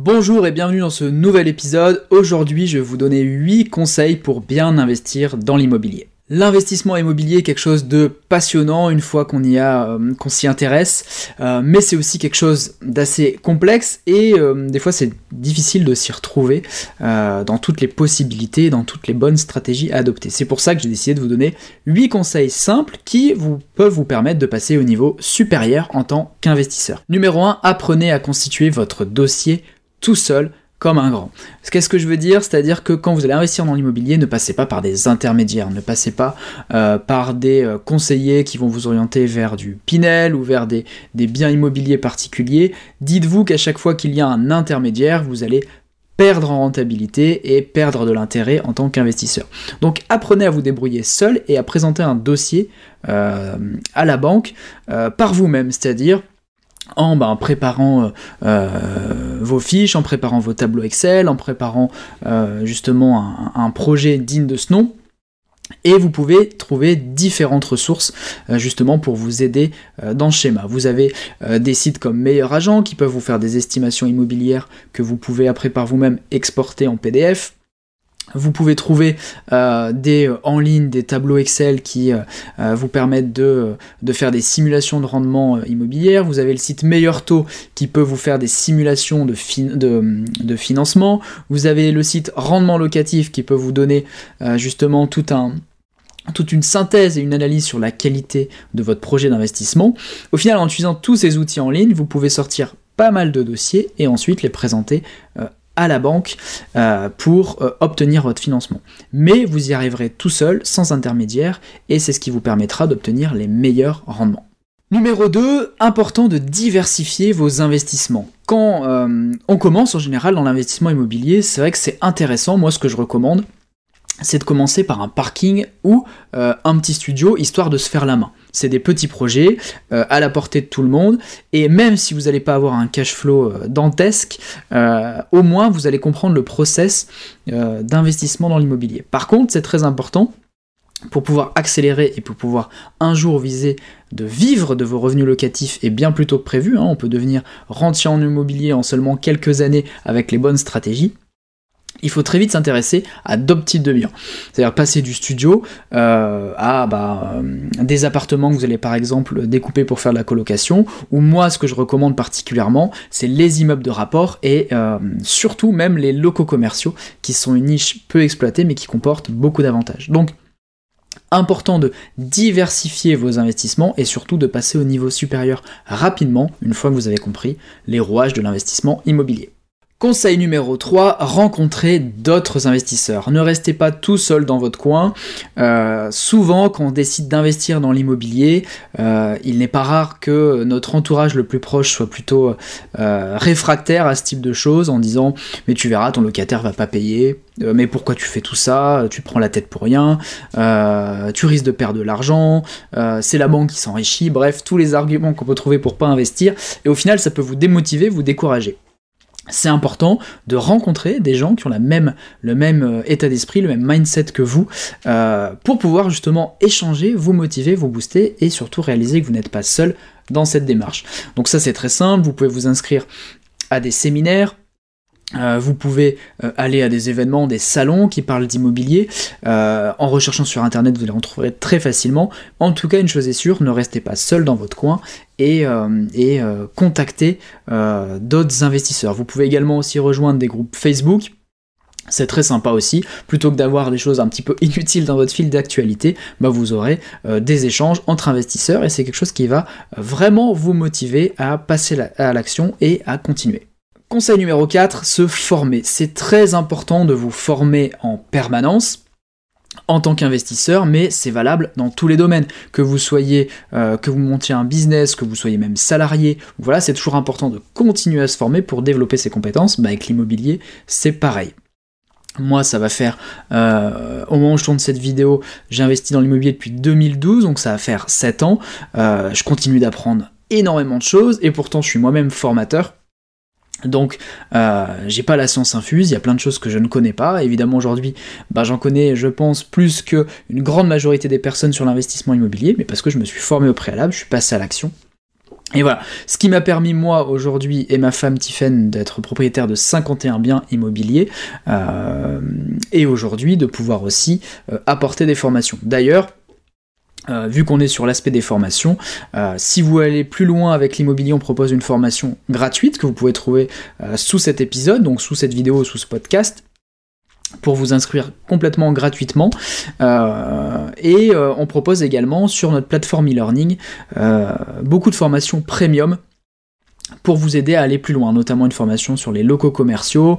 Bonjour et bienvenue dans ce nouvel épisode. Aujourd'hui, je vais vous donner 8 conseils pour bien investir dans l'immobilier. L'investissement immobilier est quelque chose de passionnant une fois qu'on y a, euh, qu'on s'y intéresse, euh, mais c'est aussi quelque chose d'assez complexe et euh, des fois c'est difficile de s'y retrouver dans toutes les possibilités, dans toutes les bonnes stratégies à adopter. C'est pour ça que j'ai décidé de vous donner 8 conseils simples qui peuvent vous permettre de passer au niveau supérieur en tant qu'investisseur. Numéro 1, apprenez à constituer votre dossier tout seul comme un grand. Qu'est-ce que je veux dire? C'est-à-dire que quand vous allez investir dans l'immobilier, ne passez pas par des intermédiaires, ne passez pas euh, par des euh, conseillers qui vont vous orienter vers du Pinel ou vers des, biens immobiliers particuliers. Dites-vous qu'à chaque fois qu'il y a un intermédiaire, vous allez perdre en rentabilité et perdre de l'intérêt en tant qu'investisseur. Donc apprenez à vous débrouiller seul et à présenter un dossier euh, à la banque par vous-même, c'est-à-dire en ben, préparant euh, euh, vos fiches, en préparant vos tableaux Excel, en préparant euh, justement un, projet digne de ce nom. Et vous pouvez trouver différentes ressources justement pour vous aider dans le schéma. Vous avez des sites comme Meilleur Agent qui peuvent vous faire des estimations immobilières que vous pouvez après par vous-même exporter en PDF. Vous pouvez trouver euh, des, euh, en ligne des tableaux Excel qui euh, vous permettent de, faire des simulations de rendement immobilier. Vous avez le site Meilleur Taux qui peut vous faire des simulations de, de, financement. Vous avez le site Rendement Locatif qui peut vous donner justement un, toute une synthèse et une analyse sur la qualité de votre projet d'investissement. Au final, en utilisant tous ces outils en ligne, vous pouvez sortir pas mal de dossiers et ensuite les présenter à la banque euh, pour euh, obtenir votre financement. Mais vous y arriverez tout seul, sans intermédiaire, et c'est ce qui vous permettra d'obtenir les meilleurs rendements. Numéro 2, important de diversifier vos investissements. Quand euh, on commence en général dans l'investissement immobilier, c'est vrai que c'est intéressant, moi ce que je recommande, c'est de commencer par un parking ou un petit studio, histoire de se faire la main. C'est des petits projets euh, à la portée de tout le monde. Et même si vous n'allez pas avoir un cash flow euh, dantesque, euh, au moins vous allez comprendre le process d'investissement dans l'immobilier. Par contre, c'est très important pour pouvoir accélérer et pour pouvoir un jour viser de vivre de vos revenus locatifs et bien plus tôt que prévu, hein. on peut devenir rentier en immobilier en seulement quelques années avec les bonnes stratégies, il faut très vite s'intéresser à d'autres types de biens. C'est-à-dire passer du studio euh, à bah, euh, des appartements que vous allez par exemple découper pour faire de la colocation, ou moi ce que je recommande particulièrement, c'est les immeubles de rapport et euh, surtout même les locaux commerciaux, qui sont une niche peu exploitée mais qui comportent beaucoup d'avantages. Donc important de diversifier vos investissements et surtout de passer au niveau supérieur rapidement, une fois que vous avez compris les rouages de l'investissement immobilier. Conseil numéro 3, rencontrez d'autres investisseurs. Ne restez pas tout seul dans votre coin. Euh, souvent, quand on décide d'investir dans l'immobilier, euh, il n'est pas rare que notre entourage le plus proche soit plutôt euh, réfractaire à ce type de choses en disant mais tu verras, ton locataire va pas payer. mais pourquoi tu fais tout ça? Tu prends la tête pour rien. tu risques de perdre de l'argent. c'est la banque qui s'enrichit. Bref, tous les arguments qu'on peut trouver pour pas investir. Et au final, ça peut vous démotiver, vous décourager c'est important de rencontrer des gens qui ont le même euh, état d'esprit, le même mindset que vous, euh, pour pouvoir justement échanger, vous motiver, vous booster et surtout réaliser que vous n'êtes pas seul dans cette démarche. Donc ça c'est très simple, vous pouvez vous inscrire à des séminaires, euh, vous pouvez euh, aller à des événements, des salons qui parlent d'immobilier. Euh, en recherchant sur internet, vous les en trouverez très facilement. En tout cas, une chose est sûre, ne restez pas seul dans votre coin et, contactez d'autres investisseurs. Vous pouvez également aussi rejoindre des groupes Facebook. C'est très sympa aussi, plutôt que d'avoir des choses un petit peu inutiles dans votre fil d'actualité, bah vous aurez des échanges entre investisseurs et c'est quelque chose qui va vraiment vous motiver à passer à l'action et à continuer. Conseil numéro 4, se former. C'est très important de vous former en permanence en tant qu'investisseur, mais c'est valable dans tous les domaines. Que vous soyez, euh, que vous montiez un business, que vous soyez même salarié, voilà, c'est toujours important de continuer à se former pour développer ses compétences. Bah, avec l'immobilier, c'est pareil. Moi, ça va faire, euh, au moment où je tourne cette vidéo, j'ai investi dans l'immobilier depuis 2012, donc ça va faire 7 ans. Euh, je continue d'apprendre énormément de choses, et pourtant je suis moi-même formateur. Donc, euh, j'ai pas la science infuse, il y a plein de choses que je ne connais pas. Évidemment, aujourd'hui, bah, j'en connais, je pense, plus que une grande majorité des personnes sur l'investissement immobilier, mais parce que je me suis formé au préalable, je suis passé à l'action. Et voilà, ce qui m'a permis moi aujourd'hui et ma femme Tiffen d'être propriétaire de 51 biens immobiliers euh, et aujourd'hui de pouvoir aussi euh, apporter des formations. D'ailleurs, euh, vu qu'on est sur l'aspect des formations, si vous allez plus loin avec l'immobilier, on propose une formation gratuite que vous pouvez trouver sous cet épisode, donc sous cette vidéo, sous ce podcast pour vous inscrire complètement gratuitement. Euh, et euh, on propose également sur notre plateforme e-learning euh, beaucoup de formations premium pour vous aider à aller plus loin, notamment une formation sur les locaux commerciaux,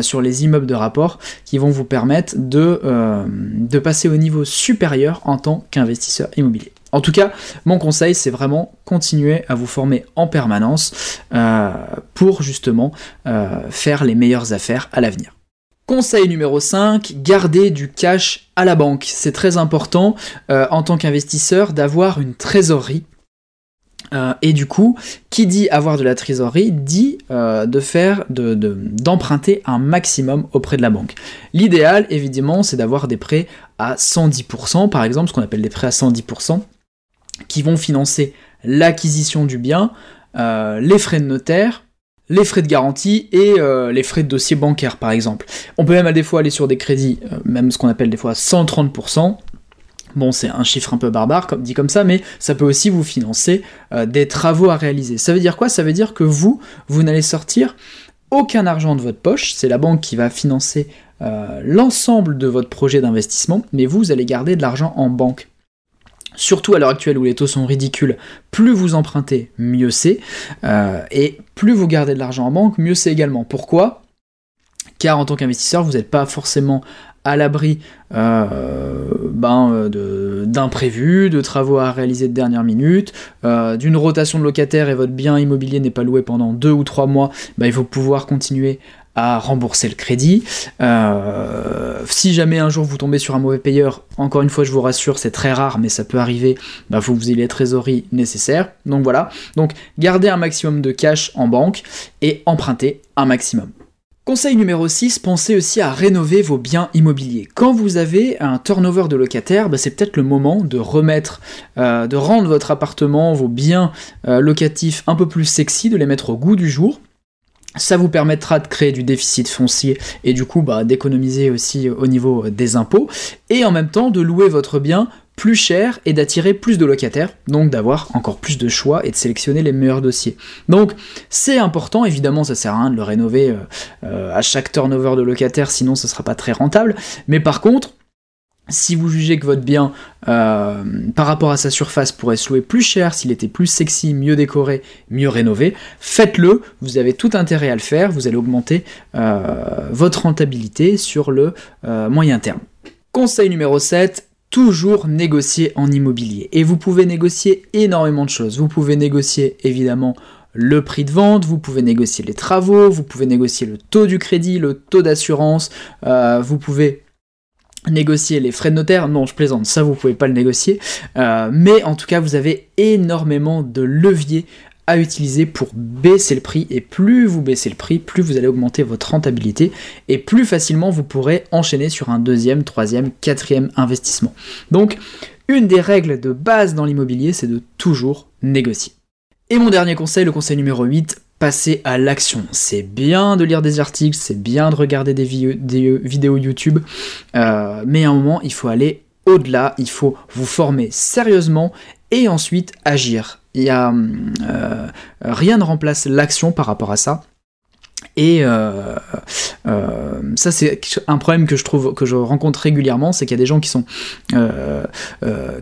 sur les immeubles de rapport, qui vont vous permettre de, de passer au niveau supérieur en tant qu'investisseur immobilier. En tout cas, mon conseil, c'est vraiment continuer à vous former en permanence pour justement faire les meilleures affaires à l'avenir. Conseil numéro 5, garder du cash à la banque. C'est très important euh, en tant qu'investisseur d'avoir une trésorerie. Euh, et du coup, qui dit avoir de la trésorerie dit euh, faire, d'emprunter un maximum auprès de la banque. L'idéal, évidemment, c'est d'avoir des prêts à 110%, par exemple, ce qu'on appelle des prêts à 110%, qui vont financer l'acquisition du bien, les frais de notaire, les frais de garantie et euh, les frais de dossier bancaire par exemple. On peut même à des fois aller sur des crédits, euh, même ce qu'on appelle des fois 130%. Bon, c'est un chiffre un peu barbare, comme dit comme ça, mais ça peut aussi vous financer euh, des travaux à réaliser. Ça veut dire quoi? Ça veut dire que vous, vous n'allez sortir aucun argent de votre poche, c'est la banque qui va financer l'ensemble de votre projet d'investissement, mais vous allez garder de l'argent en banque. Surtout à l'heure actuelle où les taux sont ridicules, plus vous empruntez, mieux c'est. Euh, et plus vous gardez de l'argent en banque, mieux c'est également. Pourquoi? Car en tant qu'investisseur, vous n'êtes pas forcément à l'abri euh, ben, d'imprévus, de, travaux à réaliser de dernière minute, euh, d'une rotation de locataire et votre bien immobilier n'est pas loué pendant deux ou trois mois, ben, il faut pouvoir continuer à rembourser le crédit. Euh, si jamais un jour vous tombez sur un mauvais payeur, encore une fois je vous rassure, c'est très rare, mais ça peut arriver, il bah, faut que vous ayez les trésoreries nécessaires. Donc voilà, donc gardez un maximum de cash en banque et empruntez un maximum. Conseil numéro 6, pensez aussi à rénover vos biens immobiliers. Quand vous avez un turnover de locataires, bah, c'est peut-être le moment de remettre, euh, de rendre votre appartement, vos biens euh, locatifs un peu plus sexy, de les mettre au goût du jour. Ça vous permettra de créer du déficit foncier et du coup bah, d'économiser aussi au niveau des impôts et en même temps de louer votre bien plus cher et d'attirer plus de locataires, donc d'avoir encore plus de choix et de sélectionner les meilleurs dossiers. Donc c'est important, évidemment ça sert à rien de le rénover euh, euh, à chaque turnover de locataires, sinon ce sera pas très rentable, mais par contre, si vous jugez que votre bien, euh, par rapport à sa surface, pourrait se louer plus cher, s'il était plus sexy, mieux décoré, mieux rénové, faites-le, vous avez tout intérêt à le faire, vous allez augmenter votre rentabilité sur le moyen terme. Conseil numéro 7, toujours négocier en immobilier. Et vous pouvez négocier énormément de choses. Vous pouvez négocier évidemment le prix de vente, vous pouvez négocier les travaux, vous pouvez négocier le taux du crédit, le taux d'assurance, vous pouvez négocier les frais de notaire, non je plaisante, ça vous pouvez pas le négocier, euh, mais en tout cas vous avez énormément de leviers à utiliser pour baisser le prix et plus vous baissez le prix, plus vous allez augmenter votre rentabilité et plus facilement vous pourrez enchaîner sur un deuxième, troisième, quatrième investissement. Donc une des règles de base dans l'immobilier c'est de toujours négocier. Et mon dernier conseil, le conseil numéro 8, passer à l'action. C'est bien de lire des articles, c'est bien de regarder des, vidéos YouTube, euh, mais à un moment, il faut aller au-delà, il faut vous former sérieusement et ensuite agir. Il y a, euh, rien ne remplace l'action par rapport à ça. Et euh, euh, ça, c'est un problème que je trouve, que je rencontre régulièrement, c'est qu'il y a des gens qui sont,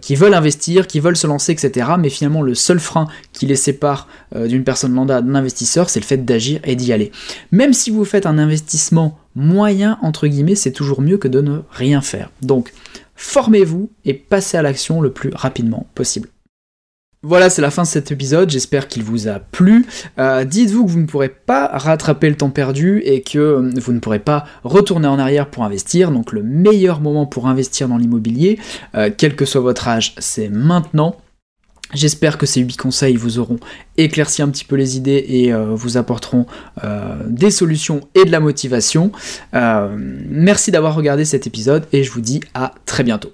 qui veulent investir, qui veulent se lancer, etc. Mais finalement, le seul frein qui les sépare d'une personne lambda, d'un investisseur, c'est le fait d'agir et d'y aller. Même si vous faites un investissement moyen entre guillemets, c'est toujours mieux que de ne rien faire. Donc, formez-vous et passez à l'action le plus rapidement possible. Voilà, c'est la fin de cet épisode, j'espère qu'il vous a plu. Euh, dites-vous que vous ne pourrez pas rattraper le temps perdu et que euh, vous ne pourrez pas retourner en arrière pour investir, donc le meilleur moment pour investir dans l'immobilier, euh, quel que soit votre âge, c'est maintenant. J'espère que ces 8 conseils vous auront éclairci un petit peu les idées et vous apporteront des solutions et de la motivation. merci d'avoir regardé cet épisode et je vous dis à très bientôt.